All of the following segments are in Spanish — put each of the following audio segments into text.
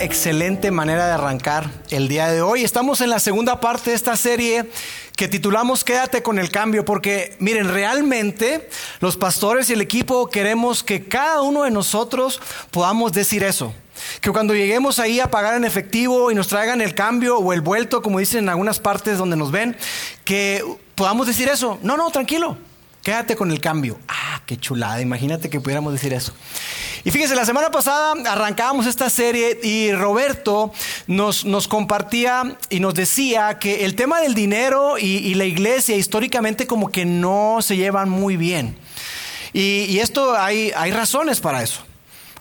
Excelente manera de arrancar el día de hoy. Estamos en la segunda parte de esta serie que titulamos Quédate con el cambio, porque miren, realmente los pastores y el equipo queremos que cada uno de nosotros podamos decir eso. Que cuando lleguemos ahí a pagar en efectivo y nos traigan el cambio o el vuelto, como dicen en algunas partes donde nos ven, que podamos decir eso. No, no, tranquilo. Quédate con el cambio. Ah, qué chulada. Imagínate que pudiéramos decir eso. Y fíjense, la semana pasada arrancábamos esta serie y Roberto nos, nos compartía y nos decía que el tema del dinero y, la iglesia históricamente como que no se llevan muy bien. Y, y esto hay, hay razones para eso.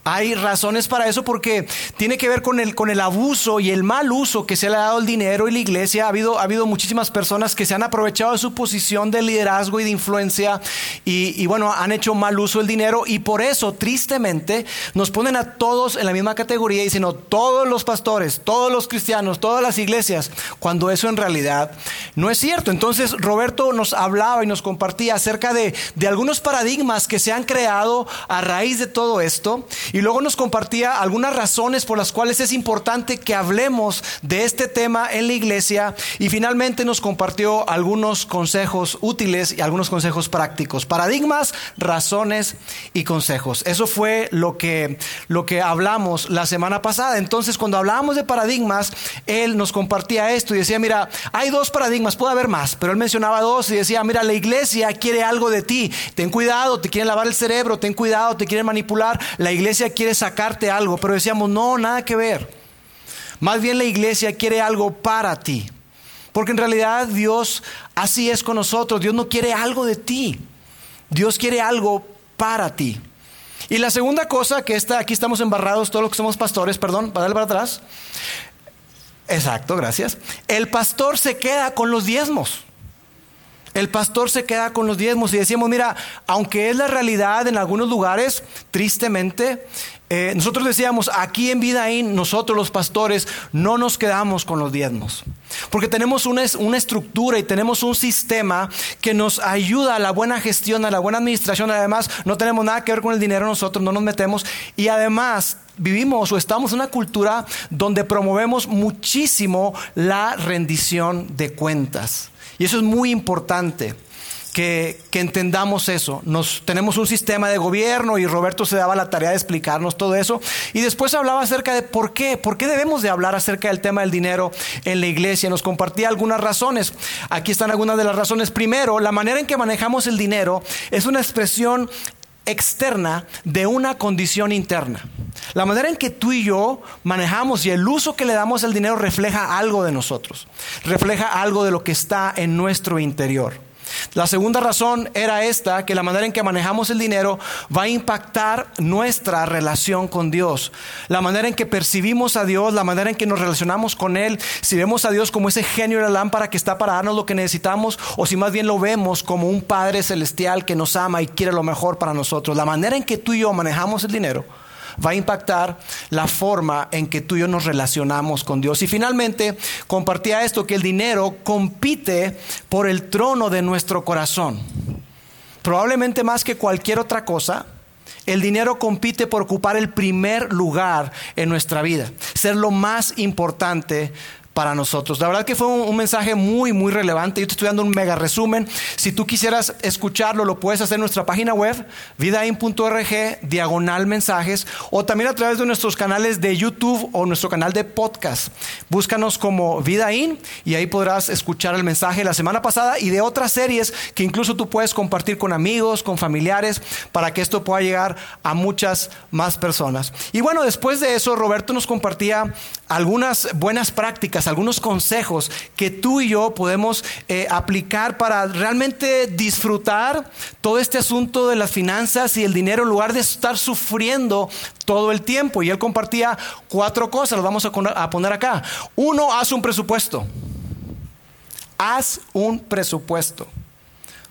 Hay razones para eso porque tiene que ver con el, con el abuso y el mal uso que se le ha dado el dinero y la iglesia. Ha habido, ha habido muchísimas personas que se han aprovechado de su posición de liderazgo y de influencia y, bueno, han hecho mal uso del dinero y por eso, tristemente, nos ponen a todos en la misma categoría y sino todos los pastores, todos los cristianos, todas las iglesias, cuando eso en realidad no es cierto. Entonces, Roberto nos hablaba y nos compartía acerca de, de algunos paradigmas que se han creado a raíz de todo esto luego nos compartía algunas razones por las cuales es importante que hablemos de este tema en la iglesia. Y finalmente nos compartió algunos consejos útiles y algunos consejos prácticos. Paradigmas, razones y consejos. Eso fue lo que, lo que hablamos la semana pasada. Entonces, cuando hablábamos de paradigmas, él nos compartía esto y decía, mira, hay dos paradigmas, puede haber más, pero él mencionaba dos y decía, mira, la iglesia quiere algo de ti. Ten cuidado, te quieren lavar el cerebro, ten cuidado, te quieren manipular. La iglesia quiere sacarte algo, pero decíamos, no, nada que ver. Más bien la iglesia quiere algo para ti. Porque en realidad Dios así es con nosotros. Dios no quiere algo de ti. Dios quiere algo para ti. Y la segunda cosa que está, aquí estamos embarrados, todos los que somos pastores, perdón, para darle para atrás. Exacto, gracias. El pastor se queda con los diezmos. El pastor se queda con los diezmos y decíamos, mira, aunque es la realidad en algunos lugares, tristemente, eh, nosotros decíamos, aquí en Vidaín, nosotros los pastores no nos quedamos con los diezmos. Porque tenemos una, una, estructura y tenemos un sistema que nos ayuda a la buena gestión, a la buena administración. Además, no tenemos nada que ver con el dinero nosotros, no nos metemos. Y además, vivimos o estamos en una cultura donde promovemos muchísimo la rendición de cuentas. Y eso es muy importante. Que, entendamos eso. Nos, tenemos un sistema de gobierno y Roberto se daba la tarea de explicarnos todo eso. Y después hablaba acerca de por qué, por qué debemos de hablar acerca del tema del dinero en la iglesia. Nos compartía algunas razones. Aquí están algunas de las razones. Primero, la manera en que manejamos el dinero es una expresión externa de una condición interna. La manera en que tú y yo manejamos y el uso que le damos al dinero refleja algo de nosotros, refleja algo de lo que está en nuestro interior. La segunda razón era esta, que la manera en que manejamos el dinero va a impactar nuestra relación con Dios. La manera en que percibimos a Dios, la manera en que nos relacionamos con Él, si vemos a Dios como ese genio de la lámpara que está para darnos lo que necesitamos, o si más bien lo vemos como un Padre celestial que nos ama y quiere lo mejor para nosotros. La manera en que tú y yo manejamos el dinero va a impactar la forma en que tú y yo nos relacionamos con Dios. Y finalmente compartía esto, que el dinero compite por el trono de nuestro corazón. Probablemente más que cualquier otra cosa, el dinero compite por ocupar el primer lugar en nuestra vida, ser lo más importante para nosotros. La verdad que fue un, mensaje muy, muy relevante. Yo te estoy dando un mega resumen. Si tú quisieras escucharlo, lo puedes hacer en nuestra página web, vidain.org, diagonal mensajes, o también a través de nuestros canales de YouTube o nuestro canal de podcast. Búscanos como Vidain y ahí podrás escuchar el mensaje de la semana pasada y de otras series que incluso tú puedes compartir con amigos, con familiares, para que esto pueda llegar a muchas más personas. Y bueno, después de eso, Roberto nos compartía algunas buenas prácticas algunos consejos que tú y yo podemos eh, aplicar para realmente disfrutar todo este asunto de las finanzas y el dinero en lugar de estar sufriendo todo el tiempo. Y él compartía cuatro cosas, las vamos a poner acá. Uno, haz un presupuesto. Haz un presupuesto.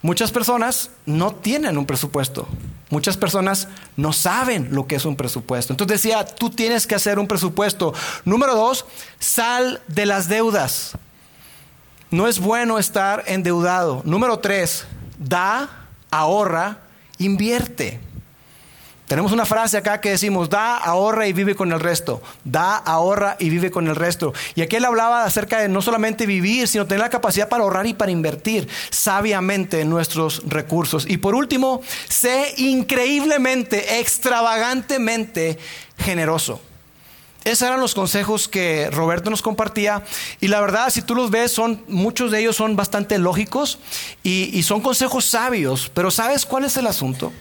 Muchas personas no tienen un presupuesto. Muchas personas no saben lo que es un presupuesto. Entonces decía, tú tienes que hacer un presupuesto. Número dos, sal de las deudas. No es bueno estar endeudado. Número tres, da, ahorra, invierte. Tenemos una frase acá que decimos, da, ahorra y vive con el resto. Da, ahorra y vive con el resto. Y aquí él hablaba acerca de no solamente vivir, sino tener la capacidad para ahorrar y para invertir sabiamente en nuestros recursos. Y por último, sé increíblemente, extravagantemente generoso. Esos eran los consejos que Roberto nos compartía y la verdad, si tú los ves, son, muchos de ellos son bastante lógicos y, y son consejos sabios, pero ¿sabes cuál es el asunto?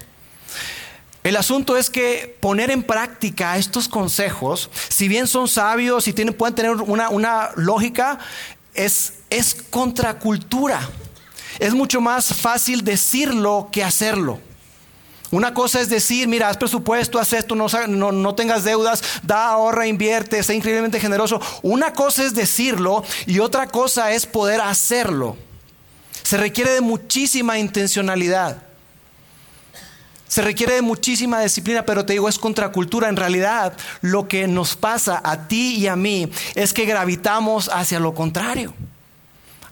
El asunto es que poner en práctica estos consejos, si bien son sabios y tienen, pueden tener una, lógica, es, es contracultura. Es mucho más fácil decirlo que hacerlo. Una cosa es decir, mira, haz presupuesto, haz esto, no, no, no, tengas deudas, da, ahorra, invierte, sé increíblemente generoso. Una cosa es decirlo y otra cosa es poder hacerlo. Se requiere de muchísima intencionalidad. Se requiere de muchísima disciplina, pero te digo, es contracultura. En realidad, lo que nos pasa a ti y a mí es que gravitamos hacia lo contrario.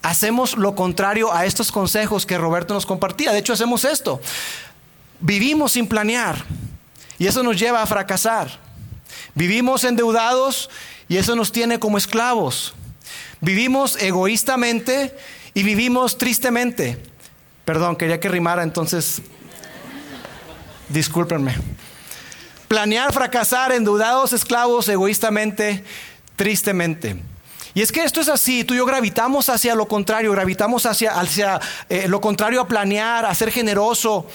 Hacemos lo contrario a estos consejos que Roberto nos compartía. De hecho, hacemos esto. Vivimos sin planear y eso nos lleva a fracasar. Vivimos endeudados y eso nos tiene como esclavos. Vivimos egoístamente y vivimos tristemente. Perdón, quería que rimara, entonces discúlpenme. Planear, fracasar, endeudados, esclavos, egoístamente, tristemente. Y es que esto es así, tú y yo gravitamos hacia lo contrario, gravitamos hacia, hacia eh, lo contrario a planear, a ser generoso,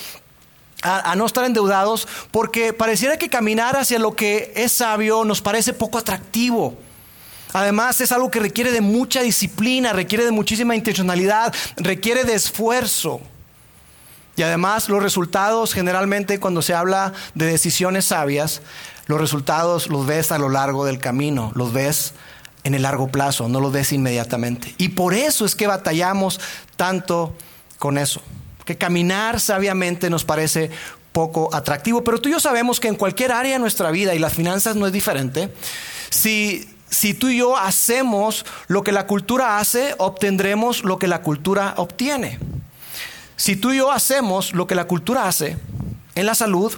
a, a, no estar endeudados, porque pareciera que caminar hacia lo que es sabio nos parece poco atractivo. Además es algo que requiere de mucha disciplina, requiere de muchísima intencionalidad, requiere de esfuerzo. Y además los resultados, generalmente cuando se habla de decisiones sabias, los resultados los ves a lo largo del camino, los ves en el largo plazo, no los ves inmediatamente. Y por eso es que batallamos tanto con eso, que caminar sabiamente nos parece poco atractivo, pero tú y yo sabemos que en cualquier área de nuestra vida, y las finanzas no es diferente, si, si tú y yo hacemos lo que la cultura hace, obtendremos lo que la cultura obtiene. Si tú y yo hacemos lo que la cultura hace en la salud,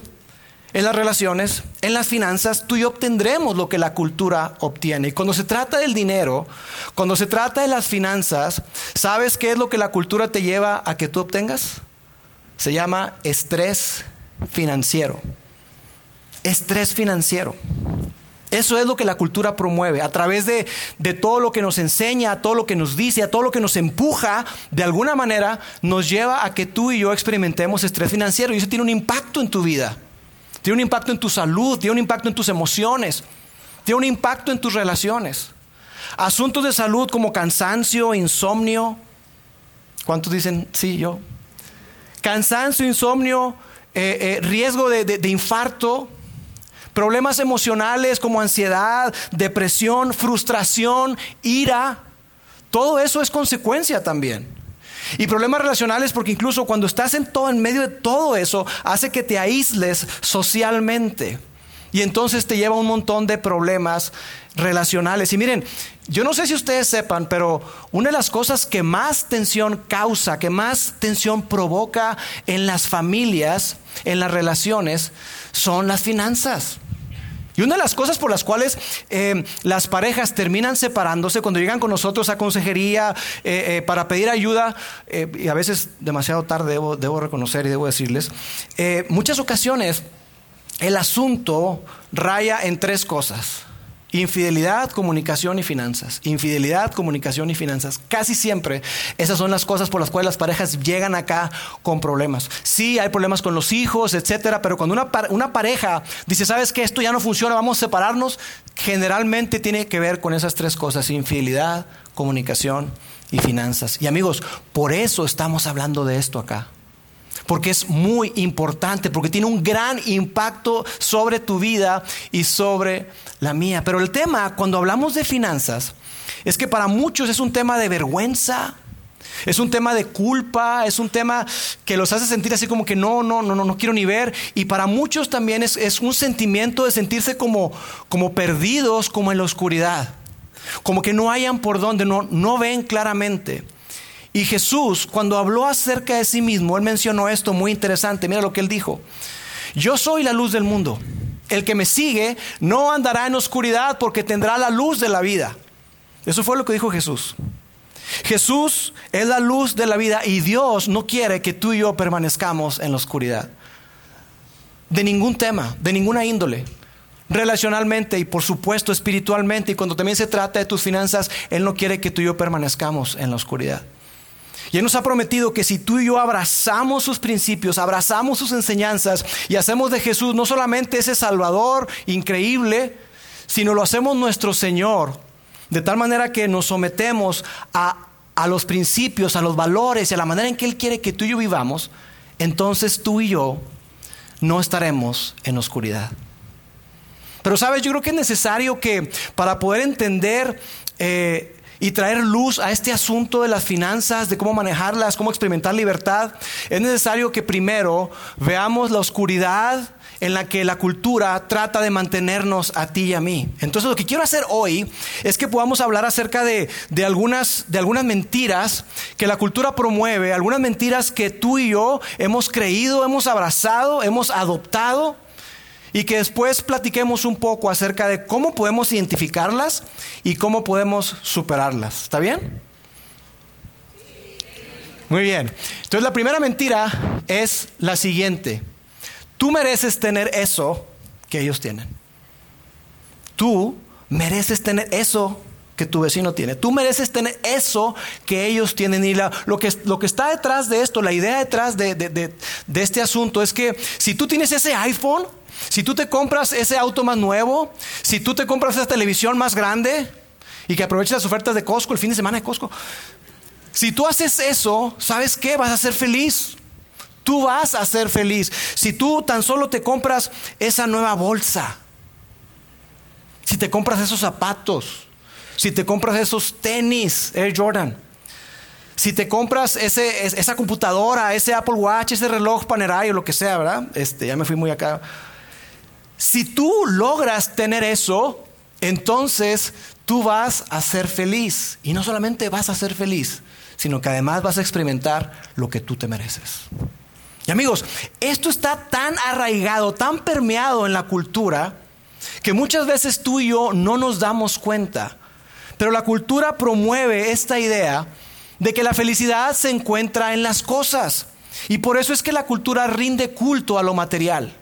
en las relaciones, en las finanzas, tú y yo obtendremos lo que la cultura obtiene. Y cuando se trata del dinero, cuando se trata de las finanzas, ¿sabes qué es lo que la cultura te lleva a que tú obtengas? Se llama estrés financiero. Estrés financiero. Eso es lo que la cultura promueve, a través de, todo lo que nos enseña, a todo lo que nos dice, a todo lo que nos empuja, de alguna manera nos lleva a que tú y yo experimentemos estrés financiero y eso tiene un impacto en tu vida, tiene un impacto en tu salud, tiene un impacto en tus emociones, tiene un impacto en tus relaciones. Asuntos de salud como cansancio, insomnio, ¿cuántos dicen sí, yo? Cansancio, insomnio, eh, eh, riesgo de infarto Problemas emocionales como ansiedad, depresión, frustración, ira. Todo eso es consecuencia también. Y problemas relacionales porque incluso cuando estás en todo en medio de todo eso hace que te aísles socialmente. Y entonces te lleva un montón de problemas relacionales. Y miren, yo no sé si ustedes sepan, pero una de las cosas que más tensión causa, que más tensión provoca en las familias, en las relaciones, son las finanzas. Y una de las cosas por las cuales eh, las parejas terminan separándose cuando llegan con nosotros a consejería eh, eh, para pedir ayuda, y a veces demasiado tarde debo, debo reconocer y debo decirles, muchas ocasiones el asunto raya en tres cosas. Infidelidad, comunicación y finanzas. Infidelidad, comunicación y finanzas. Casi siempre esas son las cosas por las cuales las parejas llegan acá con problemas. Sí, hay problemas con los hijos, etcétera, pero cuando una, pareja dice, ¿sabes que Esto ya no funciona, vamos a separarnos, generalmente tiene que ver con esas tres cosas: infidelidad, comunicación y finanzas. Y amigos, por eso estamos hablando de esto acá porque es muy importante, porque tiene un gran impacto sobre tu vida y sobre la mía. Pero el tema, cuando hablamos de finanzas, es que para muchos es un tema de vergüenza, Es un tema de culpa, es un tema que los hace sentir así como que no, no, no, no, no quiero ni ver. Y para muchos también es, es un sentimiento de sentirse como, como perdidos, como en la oscuridad. Como que no hayan por dónde, no, no ven claramente. Y Jesús, cuando habló acerca de sí mismo, él mencionó esto muy interesante. Mira lo que él dijo. Yo soy la luz del mundo. El que me sigue no andará en oscuridad porque tendrá la luz de la vida. Eso fue lo que dijo Jesús. Jesús es la luz de la vida y Dios no quiere que tú y yo permanezcamos en la oscuridad. De ningún tema, de ninguna índole. Relacionalmente y por supuesto espiritualmente y cuando también se trata de tus finanzas, Él no quiere que tú y yo permanezcamos en la oscuridad. Y Él nos ha prometido que si tú y yo abrazamos sus principios, abrazamos sus enseñanzas y hacemos de Jesús no solamente ese Salvador increíble, sino lo hacemos nuestro Señor, de tal manera que nos sometemos a, a los principios, a los valores y a la manera en que Él quiere que tú y yo vivamos, entonces tú y yo no estaremos en oscuridad. Pero sabes, yo creo que es necesario que para poder entender eh, y traer luz a este asunto de las finanzas, de cómo manejarlas, cómo experimentar libertad, es necesario que primero veamos la oscuridad en la que la cultura trata de mantenernos a ti y a mí. Entonces lo que quiero hacer hoy es que podamos hablar acerca de, algunas, de algunas mentiras que la cultura promueve, algunas mentiras que tú y yo hemos creído, hemos abrazado, hemos adoptado y que después platiquemos un poco acerca de cómo podemos identificarlas y cómo podemos superarlas. ¿Está bien? Muy bien. Entonces la primera mentira es la siguiente. Tú mereces tener eso que ellos tienen. Tú mereces tener eso que tu vecino tiene. Tú mereces tener eso que ellos tienen. Y lo, que, lo que está detrás de esto, la idea detrás de, de este asunto es que si tú tienes ese iPhone, si tú te compras ese auto más nuevo, si tú te compras esa televisión más grande y que aproveches las ofertas de Costco el fin de semana de Costco, si tú haces eso, ¿sabes qué? Vas a ser feliz. Tú vas a ser feliz. Si tú tan solo te compras esa nueva bolsa, si te compras esos zapatos, si te compras esos tenis Air Jordan, si te compras ese, esa computadora, ese Apple Watch, ese reloj Panerai o lo que sea, ¿verdad? Este, ya me fui muy acá. Si tú logras tener eso, entonces tú vas a ser feliz. Y no solamente vas a ser feliz, sino que además vas a experimentar lo que tú te mereces. Y amigos, esto está tan arraigado, tan permeado en la cultura, que muchas veces tú y yo no nos damos cuenta. Pero la cultura promueve esta idea de que la felicidad se encuentra en las cosas. Y por eso es que la cultura rinde culto a lo material.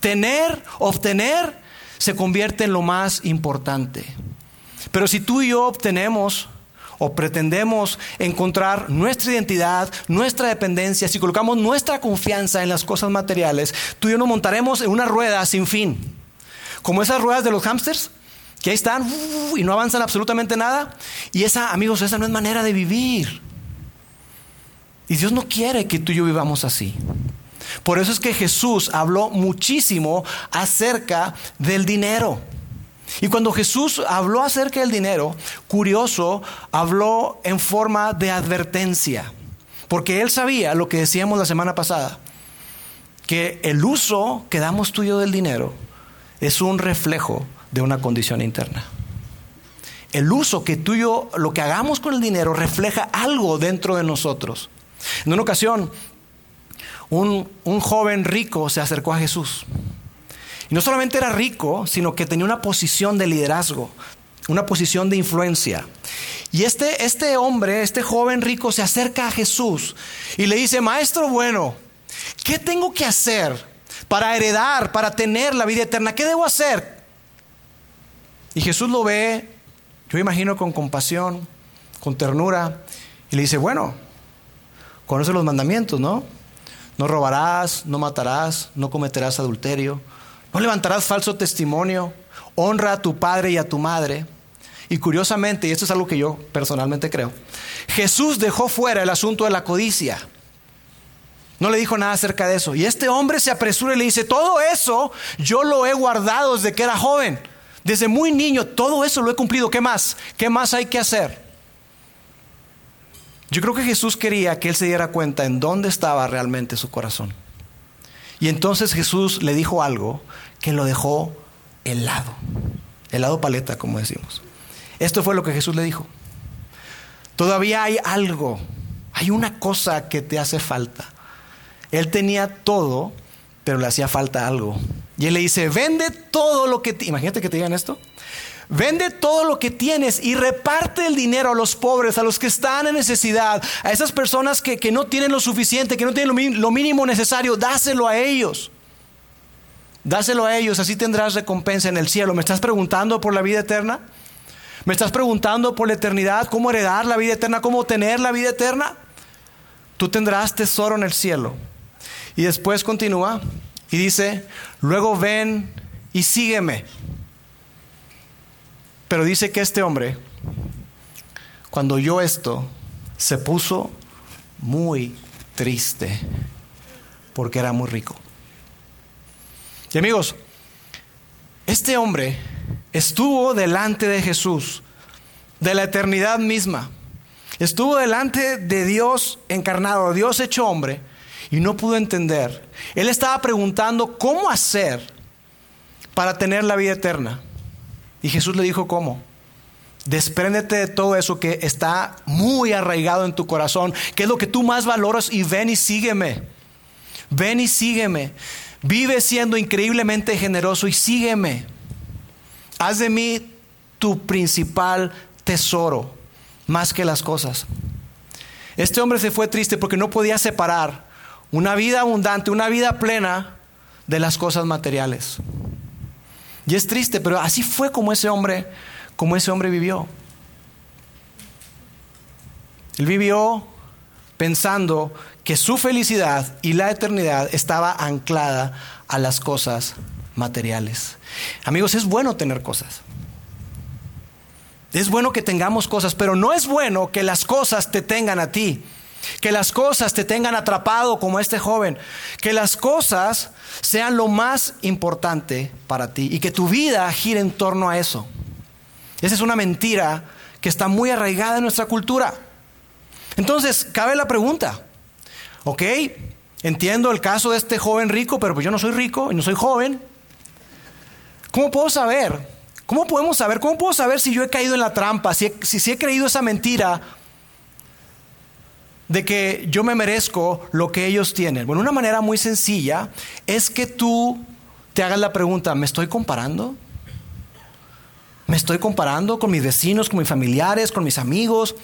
Tener, obtener, se convierte en lo más importante. Pero si tú y yo obtenemos o pretendemos encontrar nuestra identidad, nuestra dependencia, si colocamos nuestra confianza en las cosas materiales, tú y yo nos montaremos en una rueda sin fin. Como esas ruedas de los hámsters, que ahí están y no avanzan absolutamente nada. Y esa, amigos, esa no es manera de vivir. Y Dios no quiere que tú y yo vivamos así. Por eso es que Jesús habló muchísimo acerca del dinero. Y cuando Jesús habló acerca del dinero, curioso, habló en forma de advertencia, porque él sabía lo que decíamos la semana pasada, que el uso que damos tuyo del dinero es un reflejo de una condición interna. El uso que tuyo, lo que hagamos con el dinero, refleja algo dentro de nosotros. En una ocasión, un, un joven rico se acercó a Jesús y no solamente era rico, sino que tenía una posición de liderazgo, una posición de influencia. Y este, este hombre, este joven rico, se acerca a Jesús y le dice, Maestro bueno, ¿qué tengo que hacer para heredar, para tener la vida eterna? ¿Qué debo hacer? Y Jesús lo ve, yo imagino con compasión, con ternura, y le dice, bueno, conoce los mandamientos, ¿no? No robarás, no matarás, no cometerás adulterio no levantarás falso testimonio. Honra a tu padre y a tu madre. Y curiosamente, y esto es algo que yo personalmente creo, Jesús dejó fuera el asunto de la codicia. No le dijo nada acerca de eso. Y este hombre se apresura y le dice, todo eso yo lo he guardado desde que era joven. Desde muy niño, todo eso lo he cumplido. ¿Qué más? ¿Qué más hay que hacer? Yo creo que Jesús quería que él se diera cuenta en dónde estaba realmente su corazón. Y entonces Jesús le dijo algo que lo dejó helado, helado paleta, como decimos. Esto fue lo que Jesús le dijo. Todavía hay algo, hay una cosa que te hace falta. Él tenía todo, pero le hacía falta algo. Y él le dice, vende todo lo que... Imagínate que te digan esto. Vende todo lo que tienes y reparte el dinero a los pobres, a los que están en necesidad, a esas personas que, no tienen lo suficiente, que no tienen lo mínimo necesario, dáselo a ellos. Dáselo a ellos, así tendrás recompensa en el cielo. ¿Me estás preguntando por la vida eterna? ¿Me estás preguntando por la eternidad? ¿Cómo heredar la vida eterna? ¿Cómo tener la vida eterna? Tú tendrás tesoro en el cielo. Y después continúa y dice, luego ven y sígueme. Pero dice que este hombre, cuando oyó esto, se puso muy triste porque era muy rico. Y amigos, este hombre estuvo delante de Jesús, de la eternidad misma. Estuvo delante de Dios encarnado, Dios hecho hombre, y no pudo entender. Él estaba preguntando cómo hacer para tener la vida eterna. Y Jesús le dijo, ¿cómo? Despréndete de todo eso que está muy arraigado en tu corazón, que es lo que tú más valoras, y ven y sígueme. Ven y sígueme. Vive siendo increíblemente generoso y sígueme. Haz de mí tu principal tesoro, más que las cosas. Este hombre se fue triste porque no podía separar una vida abundante, una vida plena de las cosas materiales. Y es triste, pero así fue como ese hombre, como ese hombre vivió. Él vivió pensando que su felicidad y la eternidad estaba anclada a las cosas materiales. Amigos, es bueno tener cosas. Es bueno que tengamos cosas, pero no es bueno que las cosas te tengan a ti. Que las cosas te tengan atrapado como este joven. Que las cosas sean lo más importante para ti y que tu vida gire en torno a eso. Esa es una mentira que está muy arraigada en nuestra cultura. Entonces, cabe la pregunta, ¿ok? Entiendo el caso de este joven rico, pero pues yo no soy rico y no soy joven. ¿Cómo puedo saber? ¿Cómo podemos saber? ¿Cómo puedo saber si yo he caído en la trampa, si, si, si he creído esa mentira de que yo me merezco lo que ellos tienen? Bueno, una manera muy sencilla es que tú te hagas la pregunta, ¿me estoy comparando? ¿Me estoy comparando con mis vecinos, con mis familiares, con mis amigos,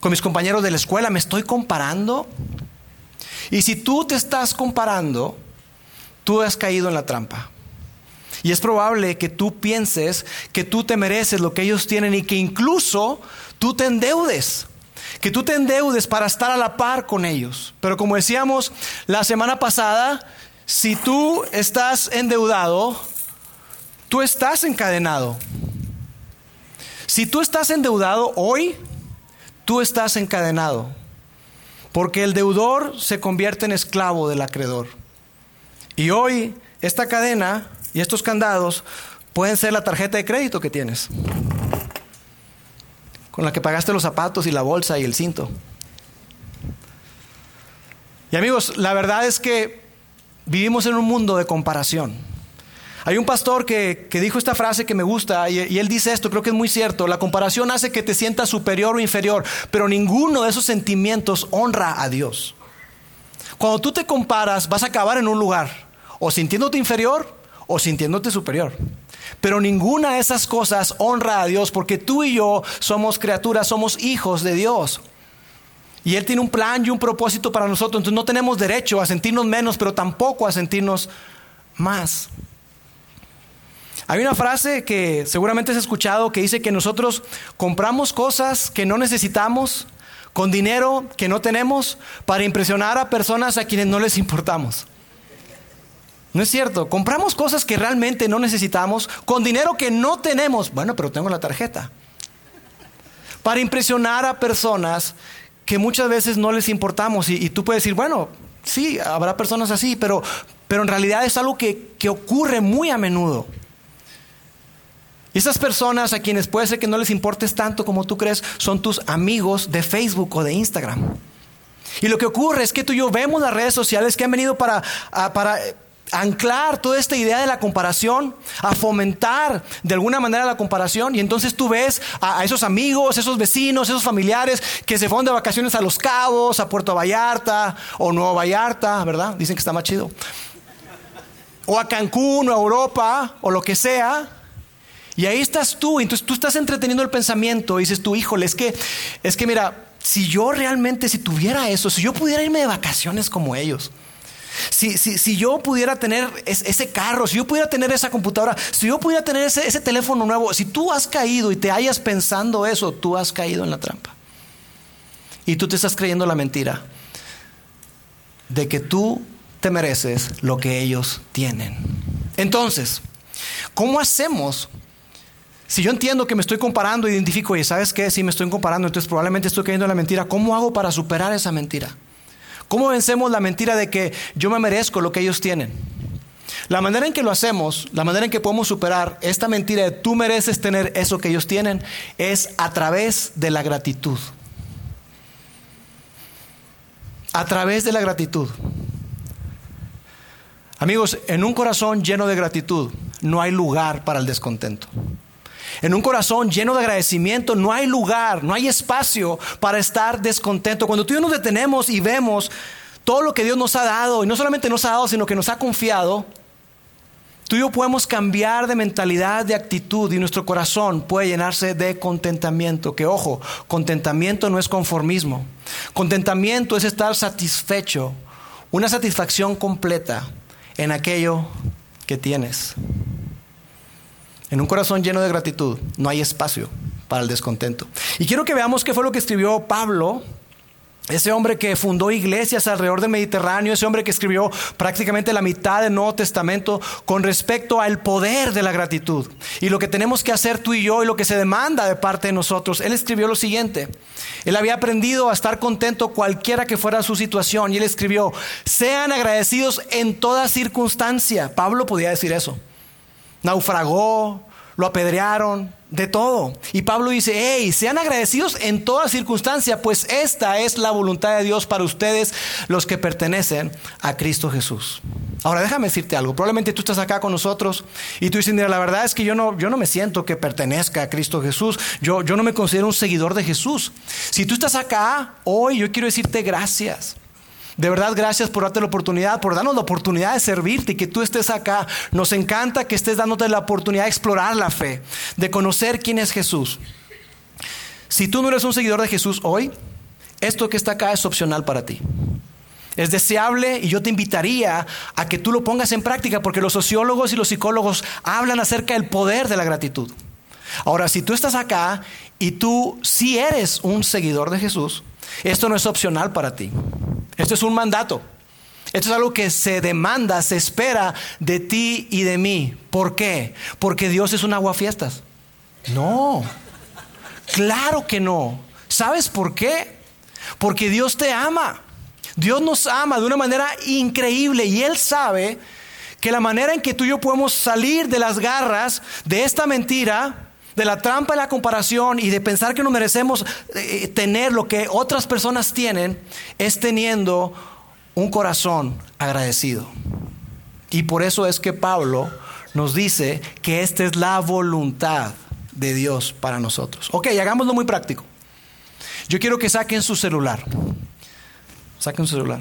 con mis compañeros de la escuela? ¿Me estoy comparando? Y si tú te estás comparando, tú has caído en la trampa. Y es probable que tú pienses que tú te mereces lo que ellos tienen y que incluso tú te endeudes que tú te endeudes para estar a la par con ellos. Pero como decíamos la semana pasada, si tú estás endeudado, tú estás encadenado. Si tú estás endeudado hoy, tú estás encadenado. Porque el deudor se convierte en esclavo del acreedor. Y hoy esta cadena y estos candados pueden ser la tarjeta de crédito que tienes con la que pagaste los zapatos y la bolsa y el cinto. Y amigos, la verdad es que vivimos en un mundo de comparación. Hay un pastor que, dijo esta frase que me gusta y, y, él dice esto, creo que es muy cierto, la comparación hace que te sientas superior o inferior, pero ninguno de esos sentimientos honra a Dios. Cuando tú te comparas vas a acabar en un lugar, o sintiéndote inferior o sintiéndote superior. Pero ninguna de esas cosas honra a Dios porque tú y yo somos criaturas, somos hijos de Dios. Y Él tiene un plan y un propósito para nosotros. Entonces no tenemos derecho a sentirnos menos, pero tampoco a sentirnos más. Hay una frase que seguramente has escuchado que dice que nosotros compramos cosas que no necesitamos con dinero que no tenemos para impresionar a personas a quienes no les importamos. No es cierto. Compramos cosas que realmente no necesitamos con dinero que no tenemos. Bueno, pero tengo la tarjeta. Para impresionar a personas que muchas veces no les importamos. Y, tú puedes decir, bueno, sí, habrá personas así, pero, pero en realidad es algo que, que ocurre muy a menudo. Y esas personas a quienes puede ser que no les importes tanto como tú crees, son tus amigos de Facebook o de Instagram. Y lo que ocurre es que tú y yo vemos las redes sociales que han venido para, para anclar toda esta idea de la comparación, a fomentar de alguna manera la comparación. Y entonces tú ves a, esos amigos, esos vecinos, esos familiares que se fueron de vacaciones a Los Cabos, a Puerto Vallarta o Nuevo Vallarta, ¿verdad? Dicen que está más chido. O a Cancún o a Europa o lo que sea. Y ahí estás tú, entonces tú estás entreteniendo el pensamiento y dices tú, híjole, es que, es que mira, si yo realmente, si tuviera eso, si yo pudiera irme de vacaciones como ellos, si, yo pudiera tener ese carro, si yo pudiera tener esa computadora, si yo pudiera tener ese, teléfono nuevo, si tú has caído y te hayas pensando eso, tú has caído en la trampa. Y tú te estás creyendo la mentira de que tú te mereces lo que ellos tienen. Entonces, ¿cómo hacemos? Si yo entiendo que me estoy comparando, identifico, y sabes qué, si me estoy comparando, entonces probablemente estoy cayendo en la mentira, ¿cómo hago para superar esa mentira? ¿Cómo vencemos la mentira de que yo me merezco lo que ellos tienen? La manera en que lo hacemos, la manera en que podemos superar esta mentira de tú mereces tener eso que ellos tienen, es a través de la gratitud. A través de la gratitud. Amigos, en un corazón lleno de gratitud no hay lugar para el descontento. En un corazón lleno de agradecimiento no hay lugar, no hay espacio para estar descontento. Cuando tú y yo nos detenemos y vemos todo lo que Dios nos ha dado, y no solamente nos ha dado, sino que nos ha confiado, tú y yo podemos cambiar de mentalidad, de actitud, y nuestro corazón puede llenarse de contentamiento. Que ojo, contentamiento no es conformismo. Contentamiento es estar satisfecho, una satisfacción completa en aquello que tienes. En un corazón lleno de gratitud no hay espacio para el descontento. Y quiero que veamos qué fue lo que escribió Pablo, ese hombre que fundó iglesias alrededor del Mediterráneo, ese hombre que escribió prácticamente la mitad del Nuevo Testamento con respecto al poder de la gratitud y lo que tenemos que hacer tú y yo y lo que se demanda de parte de nosotros. Él escribió lo siguiente. Él había aprendido a estar contento cualquiera que fuera su situación y él escribió, sean agradecidos en toda circunstancia. Pablo podía decir eso naufragó, lo apedrearon, de todo. Y Pablo dice, hey, sean agradecidos en toda circunstancia, pues esta es la voluntad de Dios para ustedes, los que pertenecen a Cristo Jesús. Ahora déjame decirte algo, probablemente tú estás acá con nosotros y tú dices, mira, la verdad es que yo no, yo no me siento que pertenezca a Cristo Jesús, yo, yo no me considero un seguidor de Jesús. Si tú estás acá hoy, yo quiero decirte gracias. De verdad, gracias por darte la oportunidad, por darnos la oportunidad de servirte y que tú estés acá. Nos encanta que estés dándote la oportunidad de explorar la fe, de conocer quién es Jesús. Si tú no eres un seguidor de Jesús hoy, esto que está acá es opcional para ti. Es deseable y yo te invitaría a que tú lo pongas en práctica porque los sociólogos y los psicólogos hablan acerca del poder de la gratitud. Ahora, si tú estás acá y tú sí eres un seguidor de Jesús, esto no es opcional para ti. Esto es un mandato. Esto es algo que se demanda, se espera de ti y de mí. ¿Por qué? Porque Dios es un aguafiestas. No. Claro que no. ¿Sabes por qué? Porque Dios te ama. Dios nos ama de una manera increíble y Él sabe que la manera en que tú y yo podemos salir de las garras de esta mentira de la trampa de la comparación y de pensar que no merecemos eh, tener lo que otras personas tienen, es teniendo un corazón agradecido. Y por eso es que Pablo nos dice que esta es la voluntad de Dios para nosotros. Ok, hagámoslo muy práctico. Yo quiero que saquen su celular. Saquen su celular.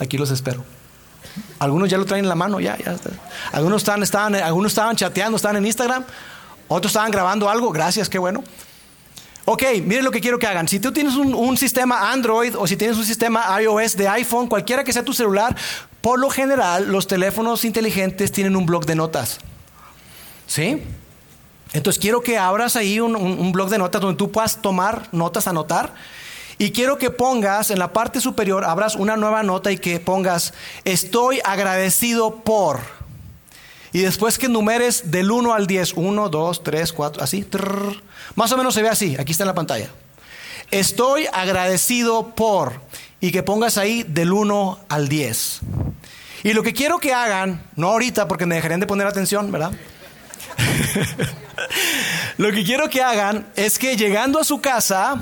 Aquí los espero. Algunos ya lo traen en la mano, ya, ya. Algunos, estaban, estaban, algunos estaban chateando, estaban en Instagram. Otros estaban grabando algo, gracias, qué bueno. Ok, miren lo que quiero que hagan. Si tú tienes un, sistema Android o si tienes un sistema iOS de iPhone, cualquiera que sea tu celular, por lo general los teléfonos inteligentes tienen un blog de notas. ¿Sí? Entonces quiero que abras ahí un, un blog de notas donde tú puedas tomar notas, anotar. Y quiero que pongas en la parte superior, abras una nueva nota y que pongas, estoy agradecido por. Y después que numeres del 1 al 10, 1, 2, 3, 4, así, más o menos se ve así, aquí está en la pantalla. Estoy agradecido por, y que pongas ahí del 1 al 10. Y lo que quiero que hagan, no ahorita porque me dejarían de poner atención, ¿verdad? Lo que quiero que hagan es que llegando a su casa,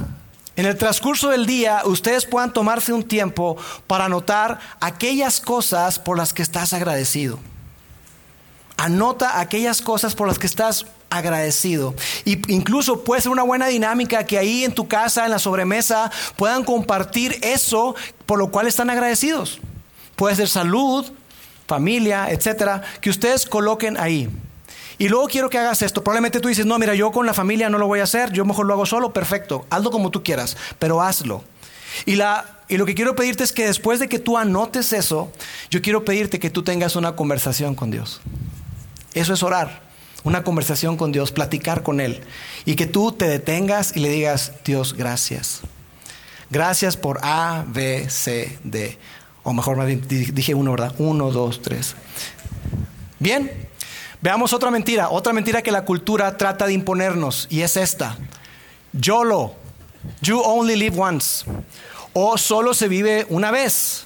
en el transcurso del día, ustedes puedan tomarse un tiempo para anotar aquellas cosas por las que estás agradecido. Anota aquellas cosas por las que estás agradecido. Y incluso puede ser una buena dinámica que ahí en tu casa, en la sobremesa, puedan compartir eso por lo cual están agradecidos. Puede ser salud, familia, etcétera, que ustedes coloquen ahí. Y luego quiero que hagas esto. Probablemente tú dices, no, mira, yo con la familia no lo voy a hacer, yo mejor lo hago solo, perfecto, hazlo como tú quieras, pero hazlo. Y, la, y lo que quiero pedirte es que después de que tú anotes eso, yo quiero pedirte que tú tengas una conversación con Dios. Eso es orar, una conversación con Dios, platicar con Él. Y que tú te detengas y le digas, Dios, gracias. Gracias por A, B, C, D. O mejor, dije uno, ¿verdad? Uno, dos, tres. Bien, veamos otra mentira. Otra mentira que la cultura trata de imponernos. Y es esta. YOLO. You only live once. O solo se vive una vez.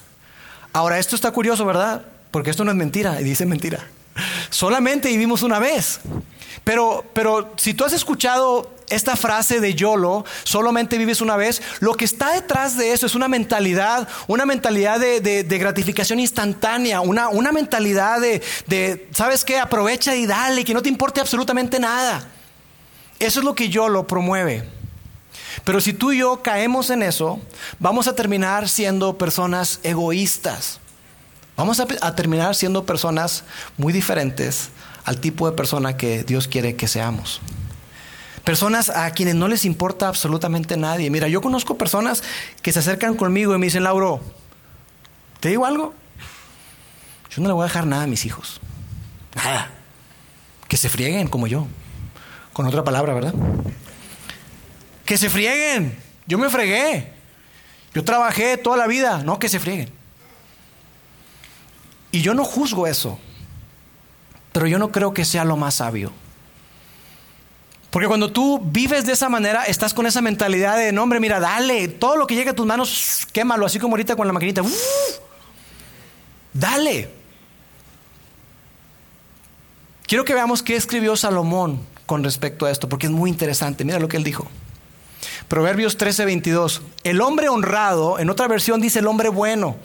Ahora, esto está curioso, ¿verdad? Porque esto no es mentira. Y dice mentira. Solamente vivimos una vez. Pero, pero si tú has escuchado esta frase de YOLO, solamente vives una vez, lo que está detrás de eso es una mentalidad, una mentalidad de, gratificación instantánea, una, una mentalidad de, de, ¿sabes qué? Aprovecha y dale, que no te importe absolutamente nada. Eso es lo que YOLO promueve. Pero si tú y yo caemos en eso, vamos a terminar siendo personas egoístas. Vamos a, terminar siendo personas muy diferentes al tipo de persona que Dios quiere que seamos. Personas a quienes no les importa absolutamente nadie. Mira, yo conozco personas que se acercan conmigo y me dicen, Lauro, ¿te digo algo? Yo no le voy a dejar nada a mis hijos. Nada. Que se frieguen como yo. Con otra palabra, ¿verdad? Que se frieguen. Yo me fregué. Yo trabajé toda la vida. No, que se frieguen. Y yo no juzgo eso, pero yo no creo que sea lo más sabio. Porque cuando tú vives de esa manera, estás con esa mentalidad de, no hombre, mira, dale, todo lo que llegue a tus manos, quémalo, así como ahorita con la maquinita. dale. Quiero que veamos qué escribió Salomón con respecto a esto, porque es muy interesante. Mira lo que él dijo. Proverbios 13, 22. El hombre honrado, en otra versión dice el hombre bueno.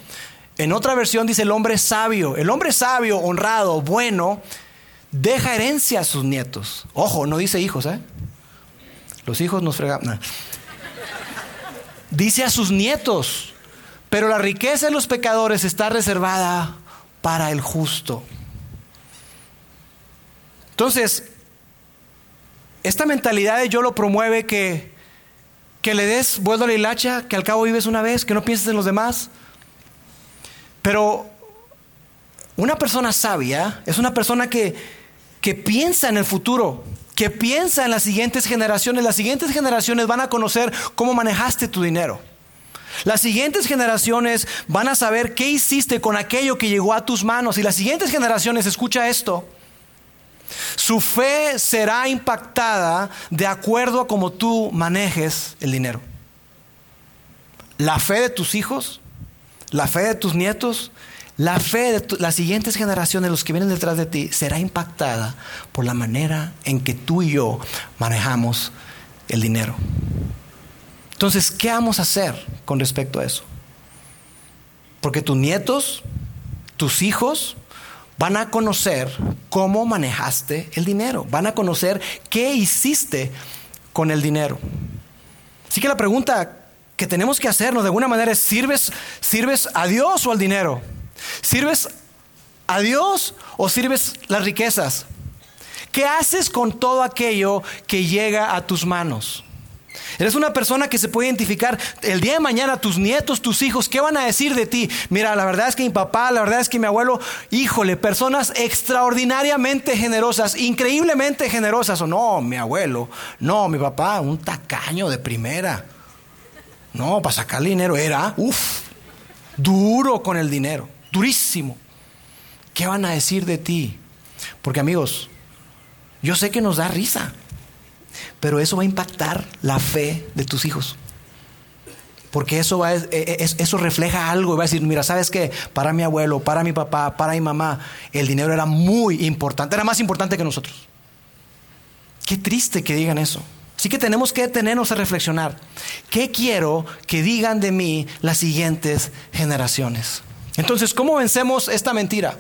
En otra versión dice el hombre sabio. El hombre sabio, honrado, bueno, deja herencia a sus nietos. Ojo, no dice hijos, ¿eh? Los hijos nos fregan. Dice a sus nietos, pero la riqueza de los pecadores está reservada para el justo. Entonces, esta mentalidad de yo lo promueve que, que le des vuelta a la hilacha, que al cabo vives una vez, que no pienses en los demás. Pero una persona sabia es una persona que, que piensa en el futuro, que piensa en las siguientes generaciones. Las siguientes generaciones van a conocer cómo manejaste tu dinero. Las siguientes generaciones van a saber qué hiciste con aquello que llegó a tus manos. Y las siguientes generaciones, escucha esto, su fe será impactada de acuerdo a cómo tú manejes el dinero. La fe de tus hijos la fe de tus nietos, la fe de las siguientes generaciones, los que vienen detrás de ti, será impactada por la manera en que tú y yo manejamos el dinero. Entonces, ¿qué vamos a hacer con respecto a eso? Porque tus nietos, tus hijos, van a conocer cómo manejaste el dinero, van a conocer qué hiciste con el dinero. Así que la pregunta que tenemos que hacernos de alguna manera es, ¿sirves, ¿sirves a Dios o al dinero? ¿Sirves a Dios o sirves las riquezas? ¿Qué haces con todo aquello que llega a tus manos? Eres una persona que se puede identificar el día de mañana, tus nietos, tus hijos, ¿qué van a decir de ti? Mira, la verdad es que mi papá, la verdad es que mi abuelo, híjole, personas extraordinariamente generosas, increíblemente generosas. O no, mi abuelo, no, mi papá, un tacaño de primera. No, para sacar dinero era, uff, duro con el dinero, durísimo. ¿Qué van a decir de ti? Porque amigos, yo sé que nos da risa, pero eso va a impactar la fe de tus hijos. Porque eso, va, e, e, eso refleja algo y va a decir, mira, ¿sabes qué? Para mi abuelo, para mi papá, para mi mamá, el dinero era muy importante, era más importante que nosotros. Qué triste que digan eso. Así que tenemos que detenernos a reflexionar. ¿Qué quiero que digan de mí las siguientes generaciones? Entonces, ¿cómo vencemos esta mentira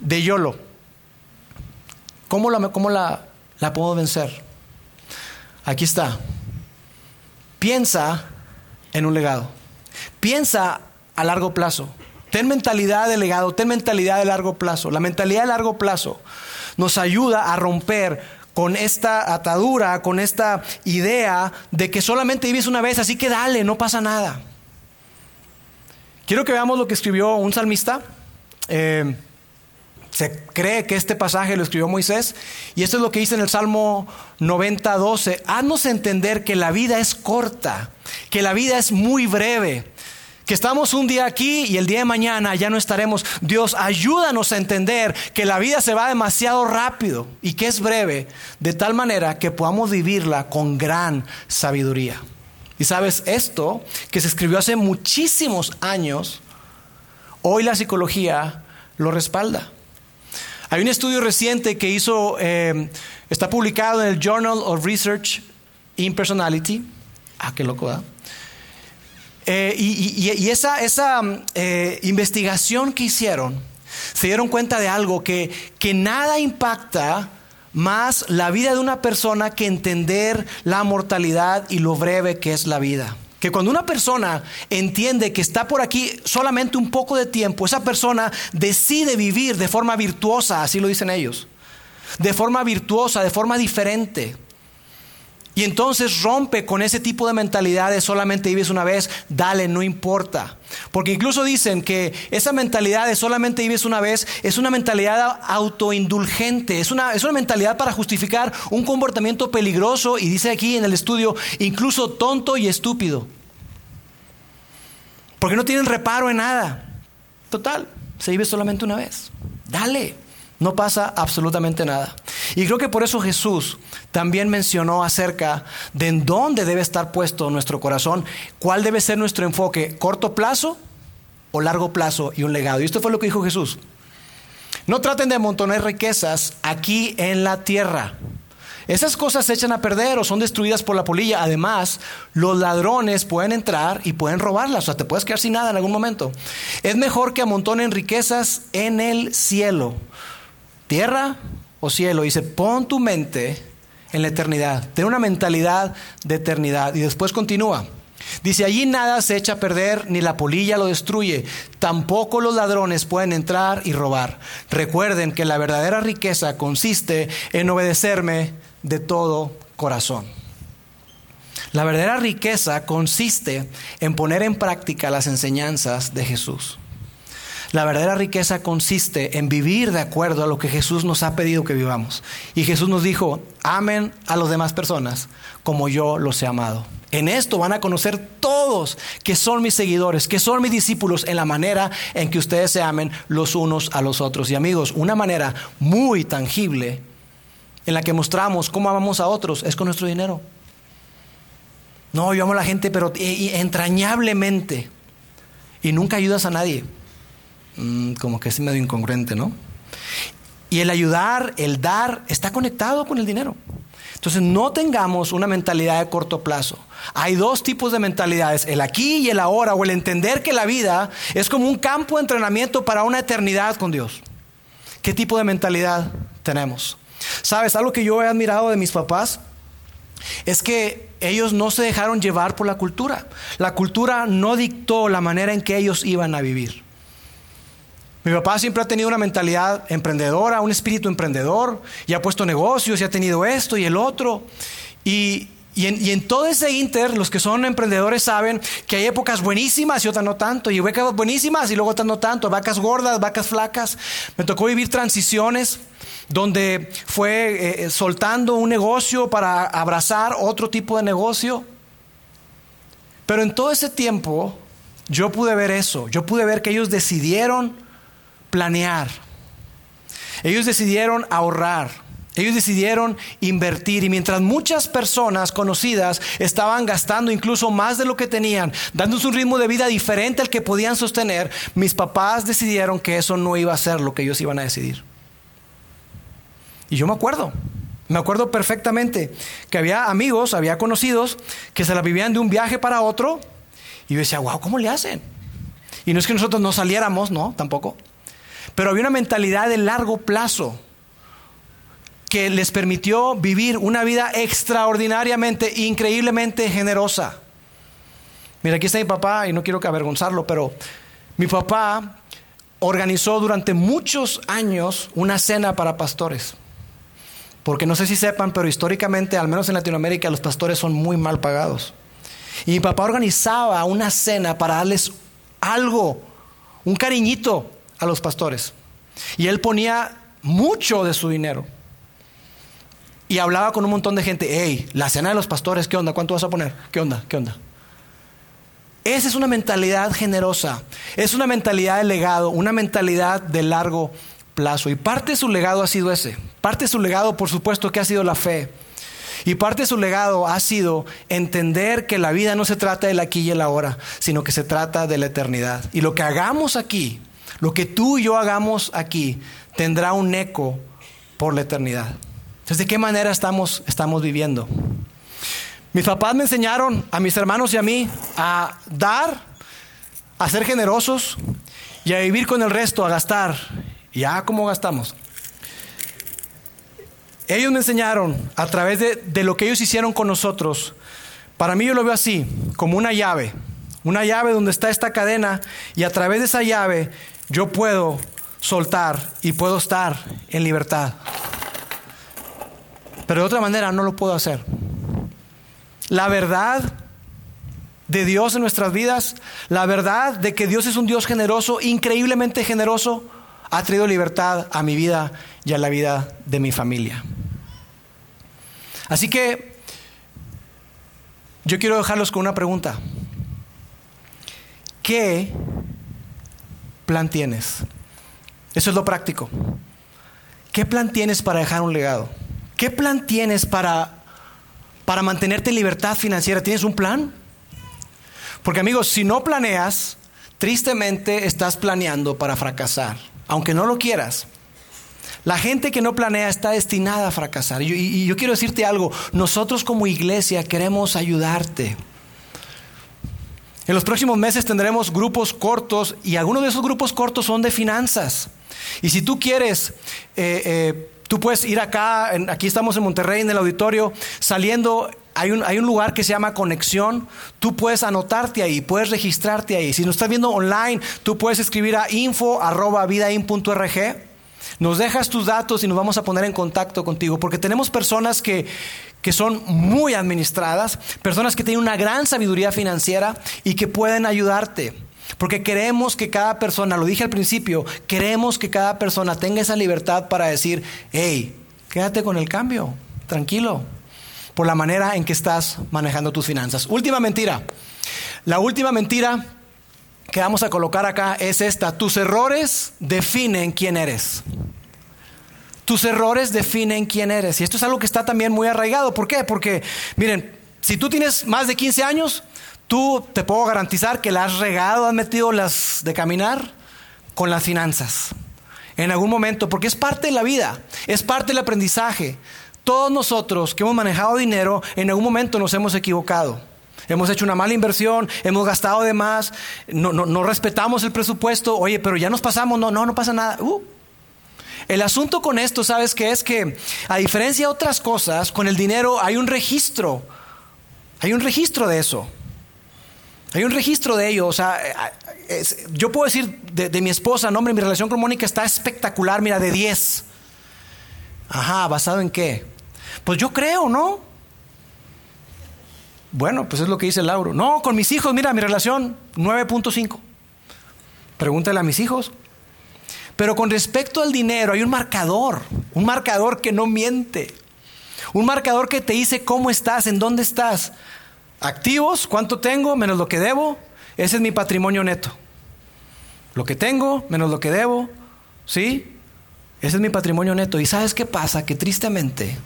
de YOLO? ¿Cómo la, cómo la, la puedo vencer? Aquí está. Piensa en un legado. Piensa a largo plazo. Ten mentalidad de legado, ten mentalidad de largo plazo. La mentalidad de largo plazo nos ayuda a romper con esta atadura, con esta idea de que solamente vives una vez, así que dale, no pasa nada. Quiero que veamos lo que escribió un salmista. Eh, se cree que este pasaje lo escribió Moisés y esto es lo que dice en el Salmo 90, 12. Haznos entender que la vida es corta, que la vida es muy breve que estamos un día aquí y el día de mañana ya no estaremos. Dios, ayúdanos a entender que la vida se va demasiado rápido y que es breve, de tal manera que podamos vivirla con gran sabiduría. Y sabes, esto que se escribió hace muchísimos años, hoy la psicología lo respalda. Hay un estudio reciente que hizo, eh, está publicado en el Journal of Research in Personality. Ah, qué loco, ¿verdad? Y, esa, esa eh, investigación que hicieron, se dieron cuenta de algo, que, que nada impacta más la vida de una persona que entender la mortalidad y lo breve que es la vida. Que cuando una persona entiende que está por aquí solamente un poco de tiempo, esa persona decide vivir de forma virtuosa, así lo dicen ellos, de forma virtuosa, de forma diferente. Y entonces rompe con ese tipo de mentalidad de solamente vives una vez, dale, no importa. Porque incluso dicen que esa mentalidad de solamente vives una vez es una mentalidad autoindulgente, es una, es una mentalidad para justificar un comportamiento peligroso y dice aquí en el estudio, incluso tonto y estúpido. Porque no tienen reparo en nada. Total, se vive solamente una vez. Dale. No pasa absolutamente nada. Y creo que por eso Jesús también mencionó acerca de en dónde debe estar puesto nuestro corazón, cuál debe ser nuestro enfoque, corto plazo o largo plazo y un legado. Y esto fue lo que dijo Jesús. No traten de amontonar riquezas aquí en la tierra. Esas cosas se echan a perder o son destruidas por la polilla. Además, los ladrones pueden entrar y pueden robarlas. O sea, te puedes quedar sin nada en algún momento. Es mejor que amontonen riquezas en el cielo tierra o cielo. Dice, pon tu mente en la eternidad. Ten una mentalidad de eternidad. Y después continúa. Dice, allí nada se echa a perder, ni la polilla lo destruye. Tampoco los ladrones pueden entrar y robar. Recuerden que la verdadera riqueza consiste en obedecerme de todo corazón. La verdadera riqueza consiste en poner en práctica las enseñanzas de Jesús. La verdadera riqueza consiste en vivir de acuerdo a lo que Jesús nos ha pedido que vivamos. Y Jesús nos dijo, amen a las demás personas como yo los he amado. En esto van a conocer todos que son mis seguidores, que son mis discípulos, en la manera en que ustedes se amen los unos a los otros. Y amigos, una manera muy tangible en la que mostramos cómo amamos a otros es con nuestro dinero. No, yo amo a la gente, pero entrañablemente. Y nunca ayudas a nadie. Mm, como que es medio incongruente, ¿no? Y el ayudar, el dar, está conectado con el dinero. Entonces no tengamos una mentalidad de corto plazo. Hay dos tipos de mentalidades, el aquí y el ahora, o el entender que la vida es como un campo de entrenamiento para una eternidad con Dios. ¿Qué tipo de mentalidad tenemos? Sabes, algo que yo he admirado de mis papás es que ellos no se dejaron llevar por la cultura. La cultura no dictó la manera en que ellos iban a vivir. Mi papá siempre ha tenido una mentalidad emprendedora, un espíritu emprendedor, y ha puesto negocios, y ha tenido esto y el otro. Y, en, todo ese inter, los que son emprendedores saben que hay épocas buenísimas y otras no tanto, y vacas buenísimas y luego otras no tanto, vacas gordas, vacas flacas. Me tocó vivir transiciones donde fue eh, eh, soltando un negocio para abrazar otro tipo de negocio. Pero en todo ese tiempo yo pude ver eso, yo pude ver que ellos decidieron planear. Ellos decidieron ahorrar. Ellos decidieron invertir y mientras muchas personas conocidas estaban gastando incluso más de lo que tenían, dándose un ritmo de vida diferente al que podían sostener, mis papás decidieron que eso no iba a ser lo que ellos iban a decidir. Y yo me acuerdo, Me acuerdo perfectamente que había amigos, había conocidos que se la vivían de un viaje para otro y yo decía, wow, ¿cómo le hacen? Y no es que nosotros no saliéramos, no, tampoco. Pero había una mentalidad de largo plazo que les permitió vivir una vida extraordinariamente, increíblemente generosa. Mira, aquí está mi papá y no quiero que avergonzarlo, pero mi papá organizó durante muchos años una cena para pastores. Porque no sé si sepan, pero históricamente, al menos en Latinoamérica, los pastores son muy mal pagados. Y mi papá organizaba una cena para darles algo, un cariñito a los pastores. Y él ponía mucho de su dinero. Y hablaba con un montón de gente, hey, la cena de los pastores, ¿qué onda? ¿Cuánto vas a poner? ¿Qué onda? ¿Qué onda? Esa es una mentalidad generosa, es una mentalidad de legado, una mentalidad de largo plazo. Y parte de su legado ha sido ese. Parte de su legado, por supuesto, que ha sido la fe. Y parte de su legado ha sido entender que la vida no se trata del aquí y el ahora, sino que se trata de la eternidad. Y lo que hagamos aquí, lo que tú y yo hagamos aquí, tendrá un eco por la eternidad. Entonces, ¿de qué manera estamos, estamos viviendo? Mis papás me enseñaron a mis hermanos y a mí a dar, a ser generosos y a vivir con el resto, a gastar. ¿Y a cómo gastamos? Ellos me enseñaron a través de, de, lo que ellos hicieron con nosotros. Para mí yo lo veo así, como una llave. Una llave donde está esta cadena y a través de esa llave yo puedo soltar y puedo estar en libertad. Pero de otra manera no lo puedo hacer. La verdad de Dios en nuestras vidas, la verdad de que Dios es un Dios generoso, increíblemente generoso, ha traído libertad a mi vida y a la vida de mi familia. Así que yo quiero dejarlos con una pregunta. ¿Qué plan tienes? Eso es lo práctico. ¿Qué plan tienes para dejar un legado? ¿Qué plan tienes para, para mantenerte en libertad financiera? ¿Tienes un plan? Porque amigos, si no planeas, tristemente estás planeando para fracasar aunque no lo quieras. La gente que no planea está destinada a fracasar. Y yo, quiero decirte algo, nosotros como iglesia queremos ayudarte. En los próximos meses tendremos grupos cortos y algunos de esos grupos cortos son de finanzas. Y si tú quieres, eh, eh, tú puedes ir acá, aquí estamos en Monterrey en el auditorio, saliendo hay un, lugar que se llama conexión. Tú puedes anotarte ahí, puedes registrarte ahí. Si nos estás viendo online, tú puedes escribir a info.vidain.org. Nos dejas tus datos y nos vamos a poner en contacto contigo, porque tenemos personas que, que son muy administradas, personas que tienen una gran sabiduría financiera y que pueden ayudarte. Porque queremos que cada persona, lo dije al principio, queremos que cada persona tenga esa libertad para decir, hey, quédate con el cambio, tranquilo, por la manera en que estás manejando tus finanzas. Última mentira. La última mentira que vamos a colocar acá es esta. Tus errores definen quién eres. Tus errores definen quién eres. Y esto es algo que está también muy arraigado. ¿Por qué? Porque, miren, si tú tienes más de 15 años, tú te puedo garantizar que la has regado, has metido las de caminar con las finanzas. En algún momento, porque es parte de la vida, es parte del aprendizaje. Todos nosotros que hemos manejado dinero, en algún momento nos hemos equivocado. Hemos hecho una mala inversión, hemos gastado de más, no, respetamos el presupuesto, oye, pero ya nos pasamos, no, no, no pasa nada. Uh. El asunto con esto, ¿sabes qué? Es que, a diferencia de otras cosas, con el dinero hay un registro. Hay un registro de eso. Hay un registro de ello. O sea, eh, yo puedo decir de, mi esposa, no, hombre, mi relación con Mónica está espectacular, mira, de 10. Ajá, ¿basado en qué? Pues yo creo, ¿no? Bueno, pues es lo que dice Lauro. No, con mis hijos, mira, mi relación 9.5. Pregúntale a mis hijos. Pero con respecto al dinero, hay un marcador, un marcador que no miente. Un marcador que te dice cómo estás, en dónde estás. Activos, cuánto tengo, menos lo que debo. Ese es mi patrimonio neto. Lo que tengo, menos lo que debo. ¿Sí? Ese es mi patrimonio neto. ¿Y sabes qué pasa? Que tristemente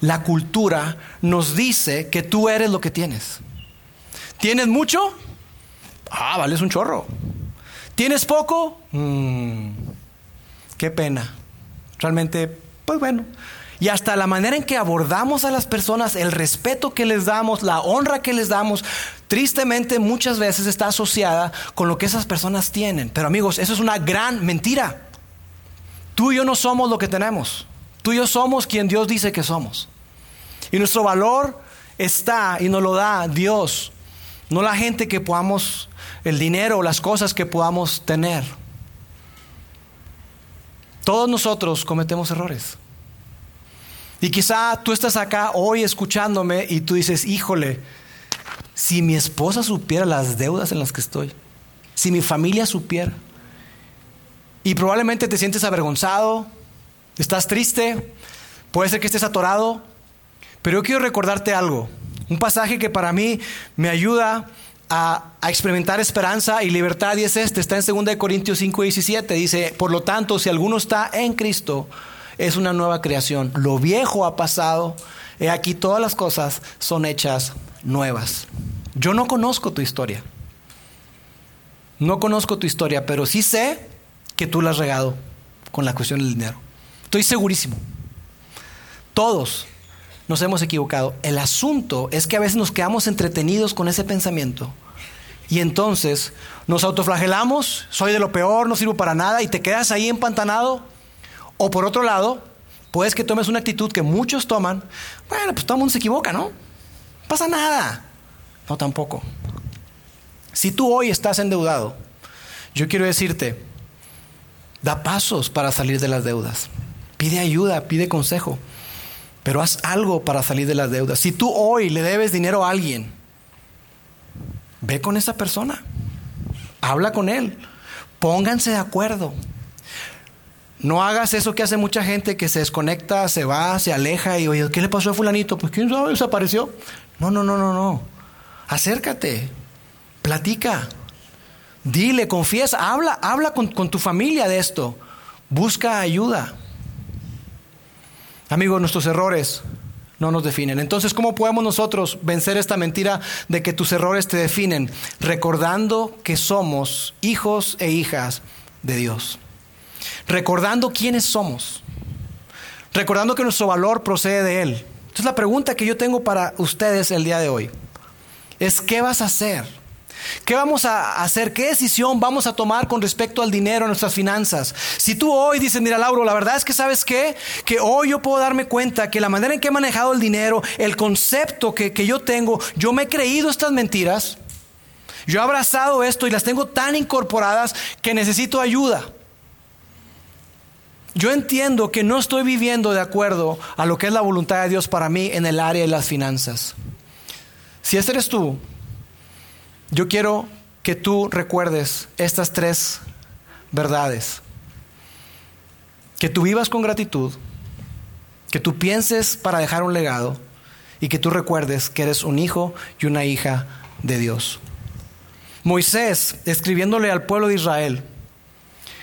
la cultura nos dice que tú eres lo que tienes. ¿Tienes mucho? Ah, vales un chorro. ¿Tienes poco? Mm, qué pena. Realmente, pues bueno. y hasta la manera en que abordamos a las personas, el respeto que les damos, la honra que les damos, tristemente muchas veces está asociada con lo que esas personas tienen. Pero amigos, eso es una gran mentira. Tú y yo no somos lo que tenemos. Tú y yo somos quien Dios dice que somos. Y nuestro valor está y nos lo da Dios, no la gente que podamos, el dinero o las cosas que podamos tener. Todos nosotros cometemos errores. Y quizá tú estás acá hoy escuchándome y tú dices, híjole, si mi esposa supiera las deudas en las que estoy, si mi familia supiera, y probablemente te sientes avergonzado, estás triste, puede ser que estés atorado, pero yo quiero recordarte algo, un pasaje que para mí me ayuda a, experimentar esperanza y libertad y es este, está en 2 Corintios 5, 17, dice, por lo tanto, si alguno está en Cristo, es una nueva creación. Lo viejo ha pasado, he aquí todas las cosas son hechas nuevas. Yo no conozco tu historia, no conozco tu historia, pero sí sé que tú la has regado con la cuestión del dinero. Estoy segurísimo. Todos nos hemos equivocado. El asunto es que a veces nos quedamos entretenidos con ese pensamiento y entonces nos autoflagelamos, soy de lo peor, no sirvo para nada y te quedas ahí empantanado. O por otro lado, puedes que tomes una actitud que muchos toman, bueno, pues todo el mundo se equivoca, ¿no? No pasa nada. No tampoco. Si tú hoy estás endeudado, yo quiero decirte, da pasos para salir de las deudas. Pide ayuda, pide consejo pero haz algo para salir de las deudas. Si tú hoy le debes dinero a alguien, ve con esa persona, habla con él, pónganse de acuerdo. No hagas eso que hace mucha gente que se desconecta, se va, se aleja y oye, ¿qué le pasó a fulanito? Pues quién sabe, desapareció. No, no, no, no, no. Acércate, platica, dile, confiesa, habla, habla con, con tu familia de esto, busca ayuda. Amigos, nuestros errores no nos definen. Entonces, ¿cómo podemos nosotros vencer esta mentira de que tus errores te definen? Recordando que somos hijos e hijas de Dios. Recordando quiénes somos. Recordando que nuestro valor procede de Él. Entonces, la pregunta que yo tengo para ustedes el día de hoy es, ¿qué vas a hacer? ¿Qué vamos a hacer? ¿Qué decisión vamos a tomar con respecto al dinero, a nuestras finanzas? Si tú hoy dices, mira Lauro, la verdad es que sabes qué, que hoy yo puedo darme cuenta que la manera en que he manejado el dinero, el concepto que, que yo tengo, yo me he creído estas mentiras, yo he abrazado esto y las tengo tan incorporadas que necesito ayuda. Yo entiendo que no estoy viviendo de acuerdo a lo que es la voluntad de Dios para mí en el área de las finanzas. Si este eres tú, yo quiero que tú recuerdes estas tres verdades. Que tú vivas con gratitud, que tú pienses para dejar un legado y que tú recuerdes que eres un hijo y una hija de Dios. Moisés, escribiéndole al pueblo de Israel,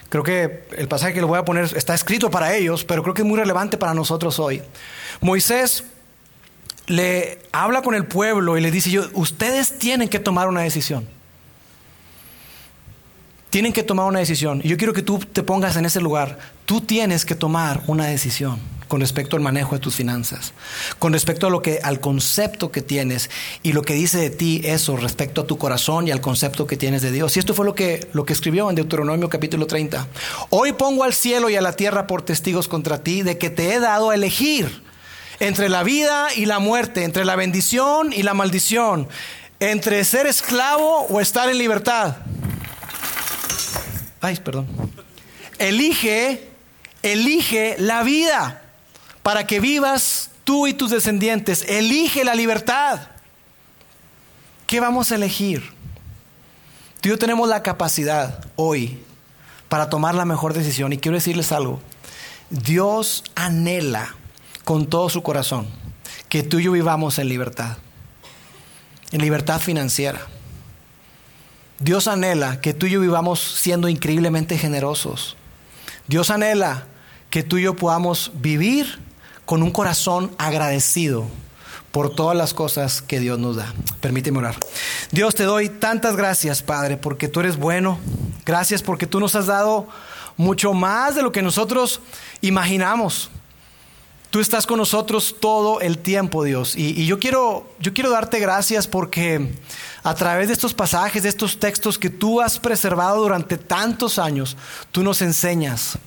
creo que el pasaje que le voy a poner está escrito para ellos, pero creo que es muy relevante para nosotros hoy. Moisés le habla con el pueblo y le dice, yo, ustedes tienen que tomar una decisión. Tienen que tomar una decisión. Y yo quiero que tú te pongas en ese lugar. Tú tienes que tomar una decisión con respecto al manejo de tus finanzas, con respecto a lo que al concepto que tienes y lo que dice de ti eso respecto a tu corazón y al concepto que tienes de Dios. Y esto fue lo que lo que escribió en Deuteronomio capítulo 30. Hoy pongo al cielo y a la tierra por testigos contra ti de que te he dado a elegir entre la vida y la muerte, entre la bendición y la maldición, entre ser esclavo o estar en libertad. Ay, perdón. Elige, elige la vida para que vivas tú y tus descendientes. Elige la libertad. ¿Qué vamos a elegir? Tú y yo tenemos la capacidad hoy para tomar la mejor decisión. Y quiero decirles algo. Dios anhela con todo su corazón que tú y yo vivamos en libertad, en libertad financiera. Dios anhela que tú y yo vivamos siendo increíblemente generosos. Dios anhela que tú y yo podamos vivir con un corazón agradecido por todas las cosas que Dios nos da. Permíteme orar. Dios, te doy tantas gracias, Padre, porque tú eres bueno. Gracias porque tú nos has dado mucho más de lo que nosotros imaginamos. Tú estás con nosotros todo el tiempo, Dios. Y, yo, quiero, yo quiero darte gracias porque a través de estos pasajes, de estos textos que tú has preservado durante tantos años, tú nos enseñas.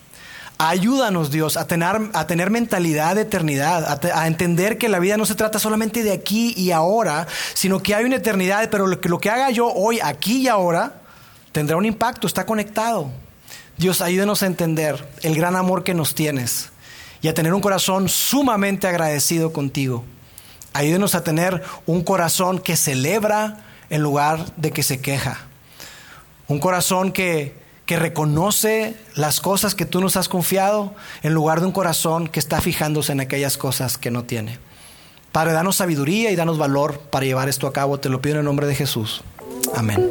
Ayúdanos, Dios, a tener, a tener mentalidad de eternidad, a, entender que la vida no se trata solamente de aquí y ahora, sino que hay una eternidad, pero lo que, lo que haga yo hoy, aquí y ahora, tendrá un impacto, está conectado. Dios, ayúdanos a entender el gran amor que nos tienes y a tener un corazón sumamente agradecido contigo. Ayúdenos a tener un corazón que celebra en lugar de que se queja. Un corazón que, que reconoce las cosas que tú nos has confiado en lugar de un corazón que está fijándose en aquellas cosas que no tiene. Padre, danos sabiduría y danos valor para llevar esto a cabo. Te lo pido en el nombre de Jesús. Amén.